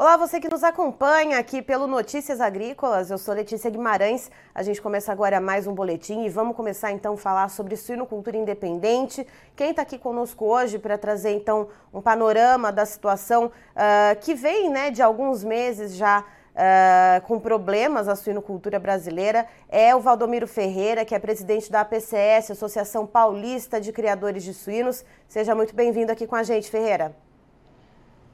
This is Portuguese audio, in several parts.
Olá, você que nos acompanha aqui pelo Notícias Agrícolas. Eu sou Letícia Guimarães. A gente começa agora mais um boletim e vamos começar então a falar sobre suinocultura independente. Quem está aqui conosco hoje para trazer então um panorama da situação uh, que vem né, de alguns meses já Uh, com problemas a suinocultura brasileira é o Valdomiro Ferreira, que é presidente da APCS, Associação Paulista de Criadores de Suínos. Seja muito bem-vindo aqui com a gente, Ferreira.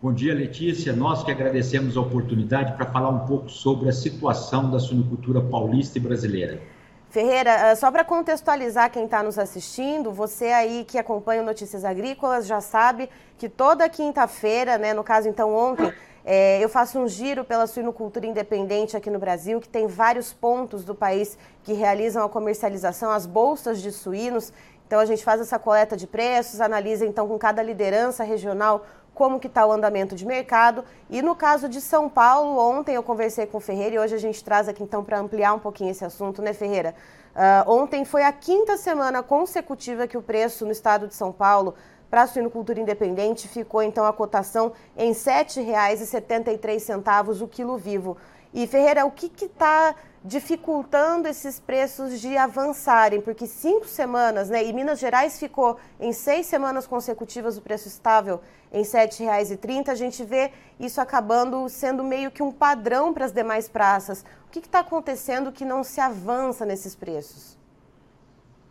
Bom dia, Letícia. Nós que agradecemos a oportunidade para falar um pouco sobre a situação da suinocultura paulista e brasileira. Ferreira, ah, só para contextualizar quem está nos assistindo, você aí que acompanha o Notícias Agrícolas já sabe que toda quinta-feira, né, no caso então ontem, é, eu faço um giro pela suinocultura independente aqui no Brasil, que tem vários pontos do país que realizam a comercialização, as bolsas de suínos. Então a gente faz essa coleta de preços, analisa então com cada liderança regional como que está o andamento de mercado. E no caso de São Paulo, ontem eu conversei com o Ferreira e hoje a gente traz aqui então para ampliar um pouquinho esse assunto, né, Ferreira? Uh, ontem foi a quinta semana consecutiva que o preço no estado de São Paulo para a suinocultura independente ficou então a cotação em R$ 7,73 o quilo vivo. E Ferreira, o que está dificultando esses preços de avançarem? Porque cinco semanas, né? E Minas Gerais ficou em seis semanas consecutivas o preço estável em R$ 7,30. A gente vê isso acabando sendo meio que um padrão para as demais praças. O que está acontecendo que não se avança nesses preços?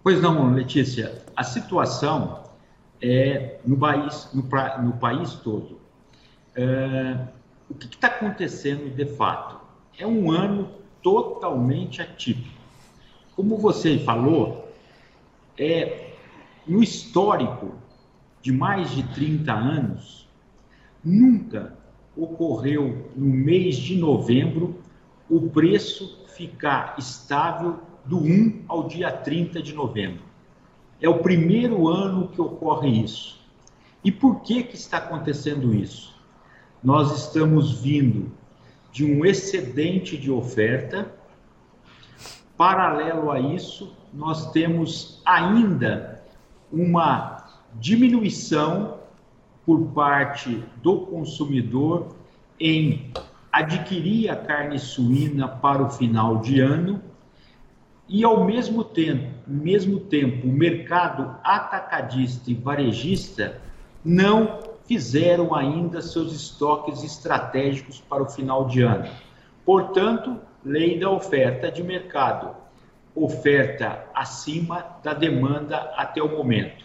Pois não, Letícia. A situação é no país, no, no país todo. É, o que está acontecendo de fato? é um ano totalmente atípico. Como você falou, é no histórico de mais de 30 anos, nunca ocorreu no mês de novembro o preço ficar estável do 1 ao dia 30 de novembro. É o primeiro ano que ocorre isso. E por que que está acontecendo isso? Nós estamos vindo de um excedente de oferta. Paralelo a isso, nós temos ainda uma diminuição por parte do consumidor em adquirir a carne suína para o final de ano e ao mesmo tempo, mesmo tempo, o mercado atacadista e varejista não fizeram ainda seus estoques estratégicos para o final de ano. Portanto, lei da oferta de mercado, oferta acima da demanda até o momento.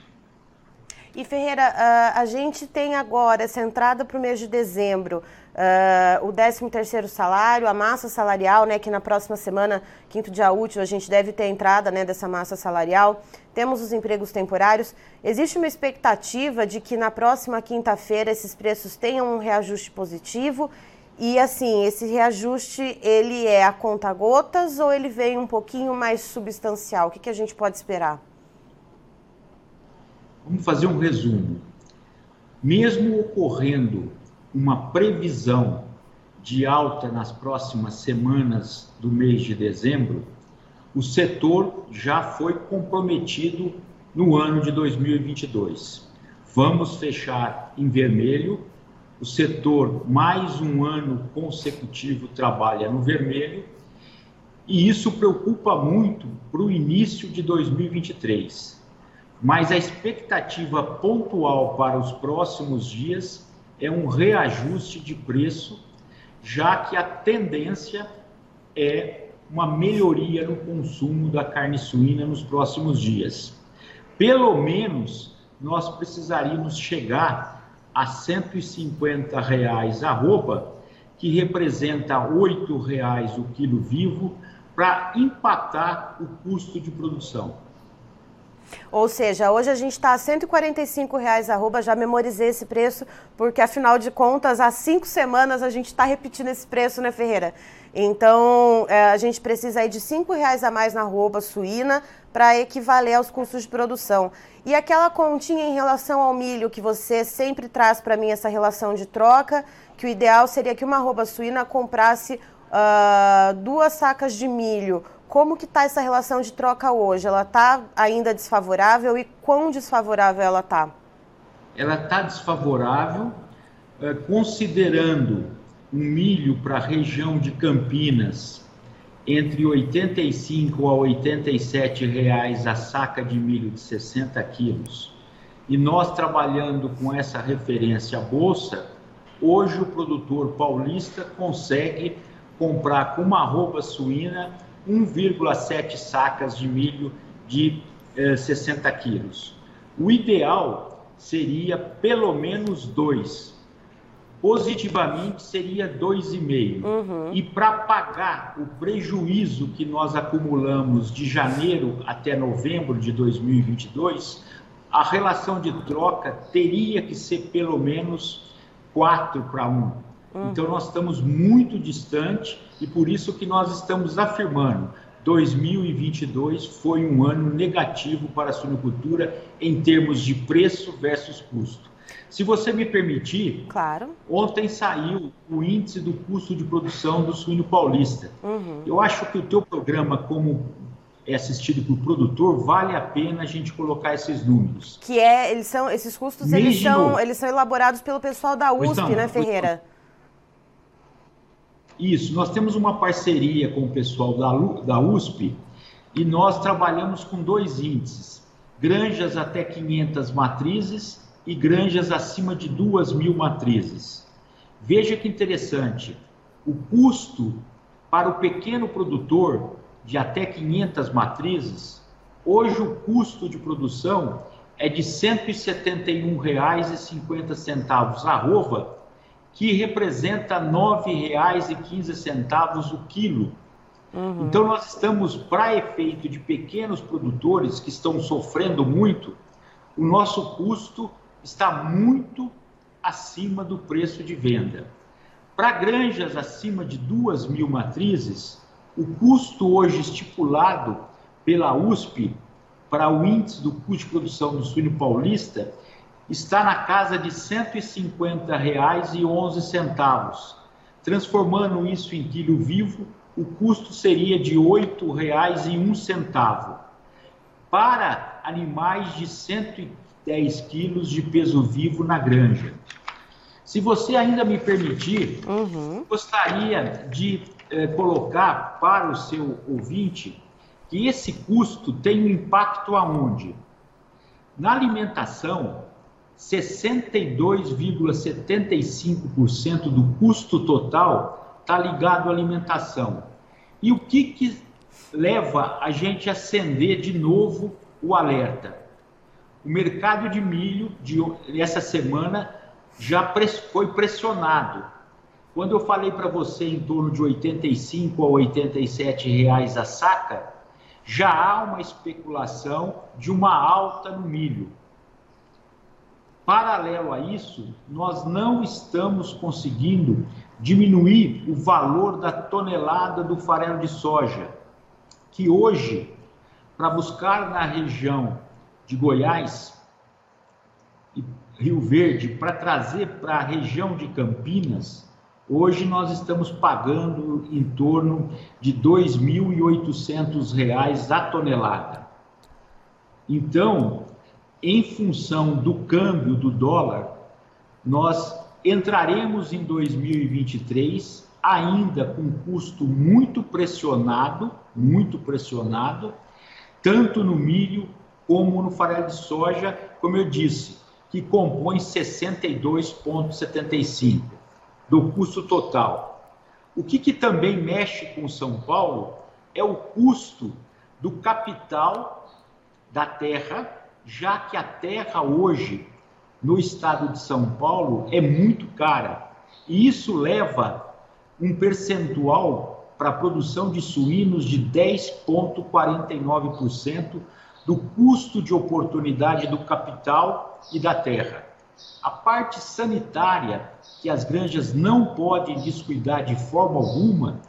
E Ferreira, a gente tem agora essa entrada para o mês de dezembro, uh, o 13º salário, a massa salarial, né, que na próxima semana, quinto dia útil, a gente deve ter a entrada né, dessa massa salarial. Temos os empregos temporários. Existe uma expectativa de que na próxima quinta-feira esses preços tenham um reajuste positivo e assim, esse reajuste, ele é a conta gotas ou ele vem um pouquinho mais substancial? O que, que a gente pode esperar? Vamos fazer um resumo. Mesmo ocorrendo uma previsão de alta nas próximas semanas do mês de dezembro, o setor já foi comprometido no ano de 2022. Vamos fechar em vermelho. O setor, mais um ano consecutivo, trabalha no vermelho. E isso preocupa muito para o início de 2023 mas a expectativa pontual para os próximos dias é um reajuste de preço, já que a tendência é uma melhoria no consumo da carne suína nos próximos dias. Pelo menos nós precisaríamos chegar a 150 reais a roupa, que representa R$ reais o quilo vivo, para empatar o custo de produção. Ou seja, hoje a gente está a 145 reais arroba, já memorizei esse preço, porque afinal de contas, há cinco semanas a gente está repetindo esse preço, né, Ferreira? Então, é, a gente precisa aí de R$ reais a mais na arroba suína para equivaler aos custos de produção. E aquela continha em relação ao milho que você sempre traz para mim essa relação de troca, que o ideal seria que uma arroba suína comprasse uh, duas sacas de milho como que está essa relação de troca hoje? Ela está ainda desfavorável e quão desfavorável ela está? Ela está desfavorável, eh, considerando um milho para a região de Campinas entre 85 a 87 reais a saca de milho de 60 quilos, e nós trabalhando com essa referência bolsa, hoje o produtor paulista consegue comprar com uma arroba suína 1,7 sacas de milho de eh, 60 quilos. O ideal seria pelo menos dois, positivamente seria 2,5. Uhum. E para pagar o prejuízo que nós acumulamos de janeiro até novembro de 2022, a relação de troca teria que ser pelo menos 4 para 1. Uhum. Então nós estamos muito distante e por isso que nós estamos afirmando 2022 foi um ano negativo para a suinocultura em termos de preço versus custo. Se você me permitir, claro. ontem saiu o índice do custo de produção do suíno paulista. Uhum. Eu acho que o teu programa, como é assistido por produtor, vale a pena a gente colocar esses números. Que é, eles são, esses custos eles são, eles são elaborados pelo pessoal da USP, então, né, Ferreira? Isso, nós temos uma parceria com o pessoal da, da USP e nós trabalhamos com dois índices: granjas até 500 matrizes e granjas acima de 2 mil matrizes. Veja que interessante, o custo para o pequeno produtor de até 500 matrizes, hoje o custo de produção é de R$ 171,50 a arroba, que representa R$ 9,15 o quilo. Uhum. Então nós estamos, para efeito de pequenos produtores que estão sofrendo muito, o nosso custo está muito acima do preço de venda. Para granjas acima de 2 mil matrizes, o custo hoje estipulado pela USP para o índice do custo de produção do suíno paulista está na casa de R$ 150,11. Transformando isso em quilo vivo, o custo seria de R$ 8,01. Para animais de 130 10 quilos de peso vivo na granja. Se você ainda me permitir, uhum. gostaria de eh, colocar para o seu ouvinte que esse custo tem um impacto aonde? Na alimentação, 62,75% do custo total está ligado à alimentação. E o que, que leva a gente a acender de novo o alerta? o mercado de milho de essa semana já foi pressionado. Quando eu falei para você em torno de 85 a 87 reais a saca, já há uma especulação de uma alta no milho. Paralelo a isso, nós não estamos conseguindo diminuir o valor da tonelada do farelo de soja, que hoje, para buscar na região de Goiás e Rio Verde para trazer para a região de Campinas, hoje nós estamos pagando em torno de R$ 2.800 a tonelada. Então, em função do câmbio do dólar, nós entraremos em 2023 ainda com custo muito pressionado, muito pressionado, tanto no milho como no farelo de soja, como eu disse, que compõe 62,75% do custo total. O que, que também mexe com São Paulo é o custo do capital da terra, já que a terra hoje no estado de São Paulo é muito cara. E isso leva um percentual para a produção de suínos de 10,49% do custo de oportunidade do capital e da terra. A parte sanitária, que as granjas não podem descuidar de forma alguma,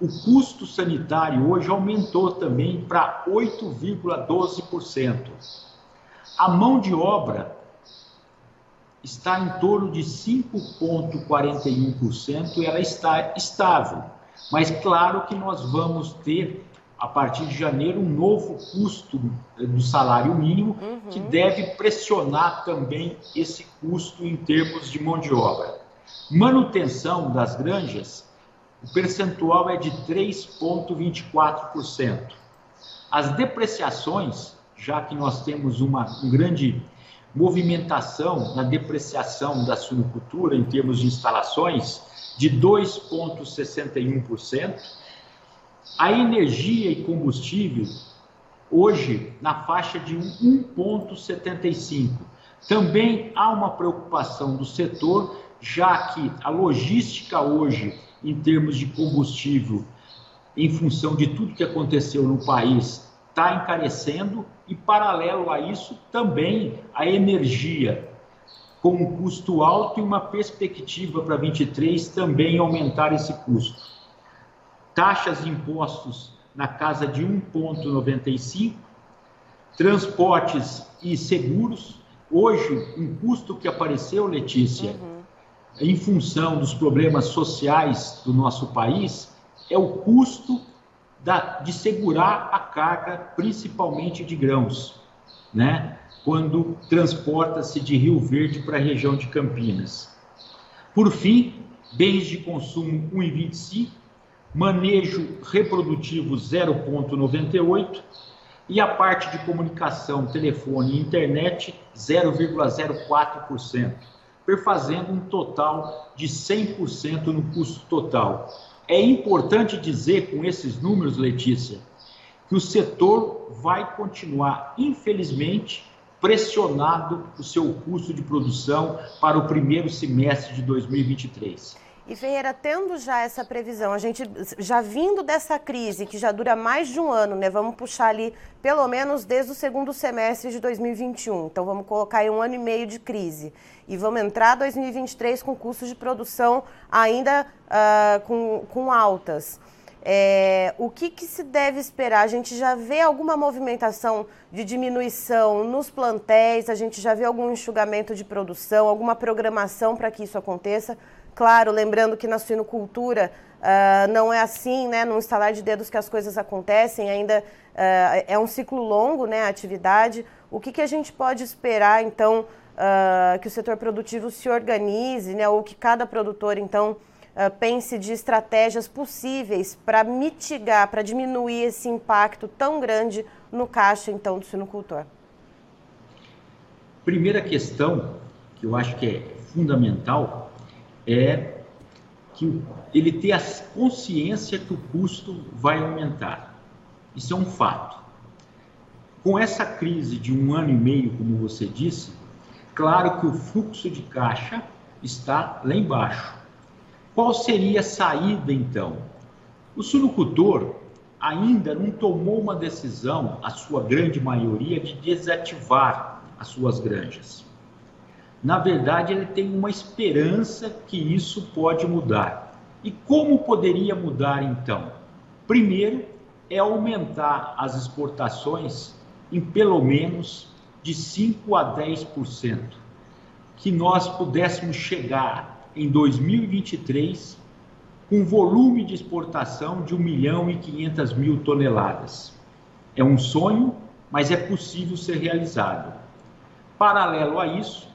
o custo sanitário hoje aumentou também para 8,12%. A mão de obra está em torno de 5,41% e ela está estável. Mas claro que nós vamos ter a partir de janeiro, um novo custo do salário mínimo, uhum. que deve pressionar também esse custo em termos de mão de obra. Manutenção das granjas, o percentual é de 3,24%. As depreciações, já que nós temos uma um grande movimentação na depreciação da suinocultura em termos de instalações, de 2,61%. A energia e combustível, hoje, na faixa de 1,75%. Também há uma preocupação do setor, já que a logística hoje, em termos de combustível, em função de tudo que aconteceu no país, está encarecendo e, paralelo a isso, também a energia, com um custo alto e uma perspectiva para 23 também aumentar esse custo. Taxas e impostos na casa de 1,95, transportes e seguros. Hoje, um custo que apareceu, Letícia, uhum. Em função dos problemas sociais do nosso país, é o custo da, de segurar a carga, principalmente de grãos, né? quando transporta-se de Rio Verde para a região de Campinas. Por fim, bens de consumo 1,25, manejo reprodutivo 0,98 e a parte de comunicação, telefone e internet 0,04%, perfazendo um total de 100% no custo total. É importante dizer com esses números, Letícia, que o setor vai continuar, infelizmente, pressionado o seu custo de produção para o primeiro semestre de 2023. E Ferreira, tendo já essa previsão, a gente já vindo dessa crise que já dura mais de um ano, né? Vamos puxar ali pelo menos desde o segundo semestre de 2021. Então vamos colocar aí um ano e meio de crise. E vamos entrar 2023 com custos de produção ainda uh, com, com altas. É, o que, que, se deve esperar? A gente já vê alguma movimentação de diminuição nos plantéis, a gente já vê algum enxugamento de produção, alguma programação para que isso aconteça. Claro, lembrando que na suinocultura uh, não é assim, né? Num instalar de dedos que as coisas acontecem, ainda uh, é um ciclo longo, né? A atividade. O que, que a gente pode esperar, então, uh, que o setor produtivo se organize, né? Ou que cada produtor, então, pense de estratégias possíveis para mitigar, para diminuir esse impacto tão grande no caixa, então, do suinocultor? Primeira questão, que eu acho que é fundamental, é que ele ter a consciência que o custo vai aumentar. Isso é um fato. Com essa crise de um ano e meio, como você disse, claro que o fluxo de caixa está lá embaixo. Qual seria a saída então? O suinocultor ainda não tomou uma decisão, a sua grande maioria, de desativar as suas granjas na verdade, ele tem uma esperança que isso pode mudar. E como poderia mudar então? Primeiro, é aumentar as exportações em pelo menos de 5 a 10%, que nós pudéssemos chegar em 2023 com volume de exportação de 1 milhão e 500 mil toneladas. É um sonho, mas é possível ser realizado. Paralelo a isso,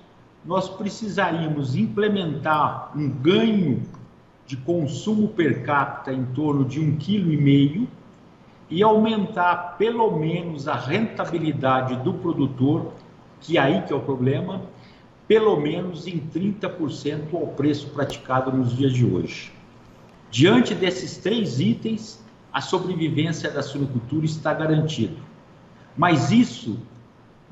nós precisaríamos implementar um ganho de consumo per capita em torno de um quilo e meio e aumentar pelo menos a rentabilidade do produtor, que é aí que é o problema, pelo menos em 30% ao preço praticado nos dias de hoje. Diante desses três itens, a sobrevivência da suinocultura está garantida. Mas isso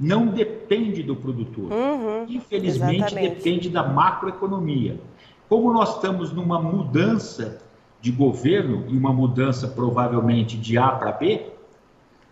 não depende do produtor. Uhum, Infelizmente, exatamente. depende da macroeconomia. Como nós estamos numa mudança de governo e uma mudança provavelmente de A para B,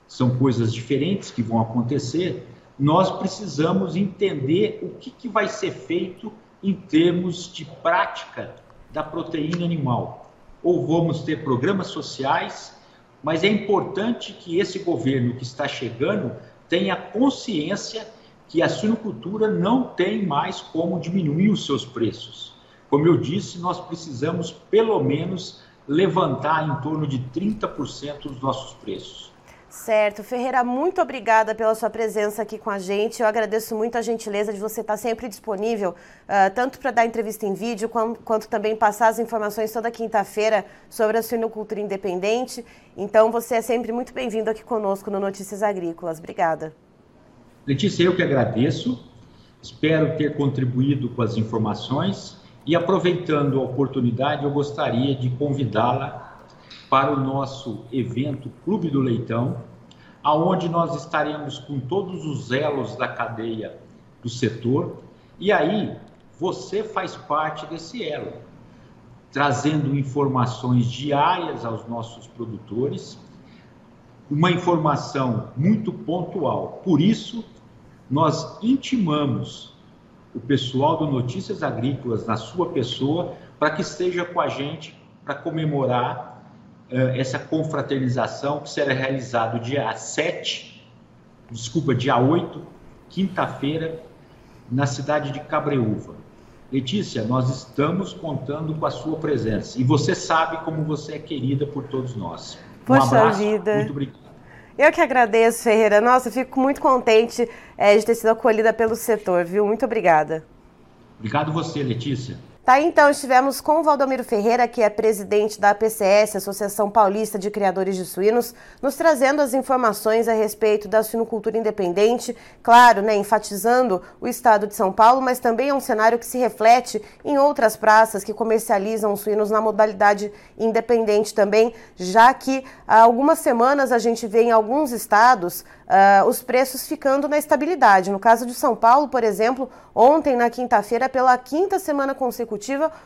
são coisas diferentes que vão acontecer, nós precisamos entender o que, que vai ser feito em termos de prática da proteína animal. Ou vamos ter programas sociais, mas é importante que esse governo que está chegando tenha consciência que a suinocultura não tem mais como diminuir os seus preços. Como eu disse, nós precisamos pelo menos levantar em torno de 30% dos nossos preços. Certo. Ferreira, muito obrigada pela sua presença aqui com a gente. Eu agradeço muito a gentileza de você estar sempre disponível, uh, tanto para dar entrevista em vídeo, quanto, quanto também passar as informações toda quinta-feira sobre a suinocultura independente. Então, você é sempre muito bem-vindo aqui conosco no Notícias Agrícolas. Obrigada. Letícia, eu que agradeço. Espero ter contribuído com as informações e, aproveitando a oportunidade, eu gostaria de convidá-la para o nosso evento Clube do Leitão, aonde nós estaremos com todos os elos da cadeia do setor. E aí, você faz parte desse elo, trazendo informações diárias aos nossos produtores, uma informação muito pontual. Por isso, nós intimamos o pessoal do Notícias Agrícolas na sua pessoa para que esteja com a gente para comemorar essa confraternização que será realizado dia 7, desculpa, dia 8, quinta-feira, na cidade de Cabreúva. Letícia, nós estamos contando com a sua presença e você sabe como você é querida por todos nós. Poxa um abraço, vida. muito obrigado. Eu que agradeço, Ferreira. Nossa, fico muito contente é, de ter sido acolhida pelo setor, viu? Muito obrigada. Obrigado você, Letícia. Tá, então estivemos com o Valdomiro Ferreira, que é presidente da APCS, Associação Paulista de Criadores de Suínos, nos trazendo as informações a respeito da suinocultura independente, claro, né, enfatizando o estado de São Paulo, mas também é um cenário que se reflete em outras praças que comercializam suínos na modalidade independente também, já que há algumas semanas a gente vê em alguns estados uh, os preços ficando na estabilidade. No caso de São Paulo, por exemplo, ontem, na quinta-feira, pela quinta semana consecutiva,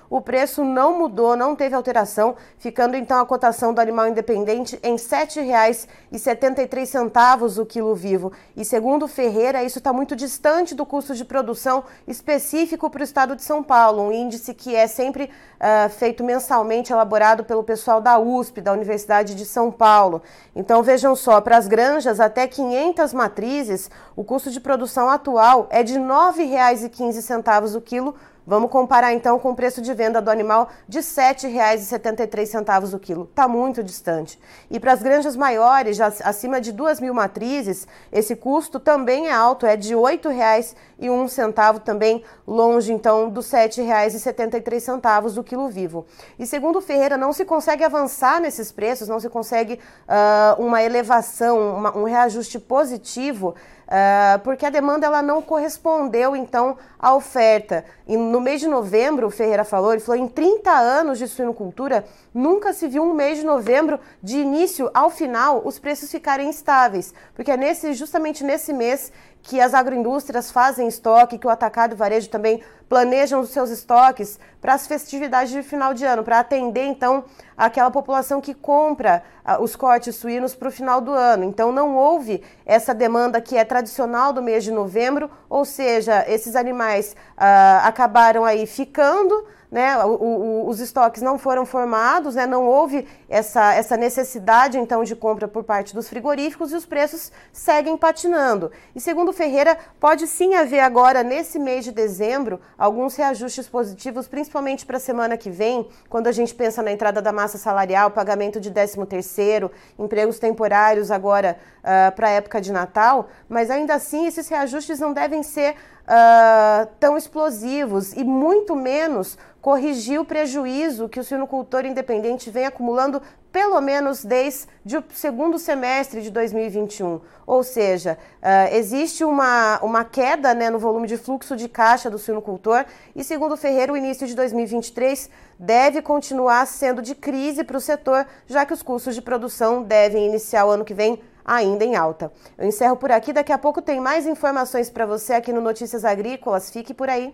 o preço não mudou, não teve alteração, ficando então a cotação do animal independente em R$ 7,73 o quilo vivo. E segundo Ferreira, isso está muito distante do custo de produção específico para o estado de São Paulo, um índice que é sempre uh, feito mensalmente, elaborado pelo pessoal da USP, da Universidade de São Paulo. Então vejam só, para as granjas até 500 matrizes, o custo de produção atual é de R$ 9,15 o quilo Vamos comparar então com o preço de venda do animal de R$ 7,73 o quilo. Está muito distante. E para as granjas maiores, já acima de 2 mil matrizes, esse custo também é alto, é de R$ 8,01, também longe então dos R$ 7,73 o quilo vivo. E segundo Ferreira, não se consegue avançar nesses preços, não se consegue uh, uma elevação, uma, um reajuste positivo Uh, porque a demanda ela não correspondeu então à oferta. E no mês de novembro, o Ferreira falou, ele falou, em 30 anos de suinocultura, nunca se viu um mês de novembro, de início ao final, os preços ficarem estáveis. Porque é nesse, justamente nesse mês que as agroindústrias fazem estoque, que o atacado varejo também planejam os seus estoques para as festividades de final de ano, para atender então aquela população que compra uh, os cortes suínos para o final do ano. Então não houve essa demanda que é tradicional do mês de novembro, ou seja, esses animais uh, acabaram aí ficando né, o, o, os estoques não foram formados, né, não houve essa, essa necessidade então de compra por parte dos frigoríficos e os preços seguem patinando. E segundo Ferreira, pode sim haver agora, nesse mês de dezembro, alguns reajustes positivos, principalmente para a semana que vem, quando a gente pensa na entrada da massa salarial, pagamento de 13 terceiro, empregos temporários agora uh, para a época de Natal, mas ainda assim esses reajustes não devem ser uh, tão explosivos e muito menos corrigir o prejuízo que o suinocultor independente vem acumulando pelo menos desde o segundo semestre de 2021. Ou seja, uh, existe uma, uma queda né, no volume de fluxo de caixa do suinocultor e, segundo Ferreira, o início de 2023 deve continuar sendo de crise para o setor, já que os custos de produção devem iniciar o ano que vem ainda em alta. Eu encerro por aqui, daqui a pouco tem mais informações para você aqui no Notícias Agrícolas. Fique por aí.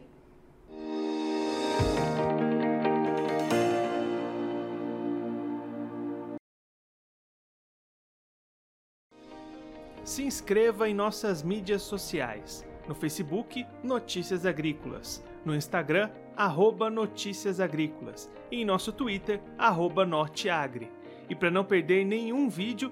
se inscreva em nossas mídias sociais. No Facebook, Notícias Agrícolas. No Instagram, arroba Notícias Agrícolas. E em nosso Twitter, arroba Norteagri. E para não perder nenhum vídeo,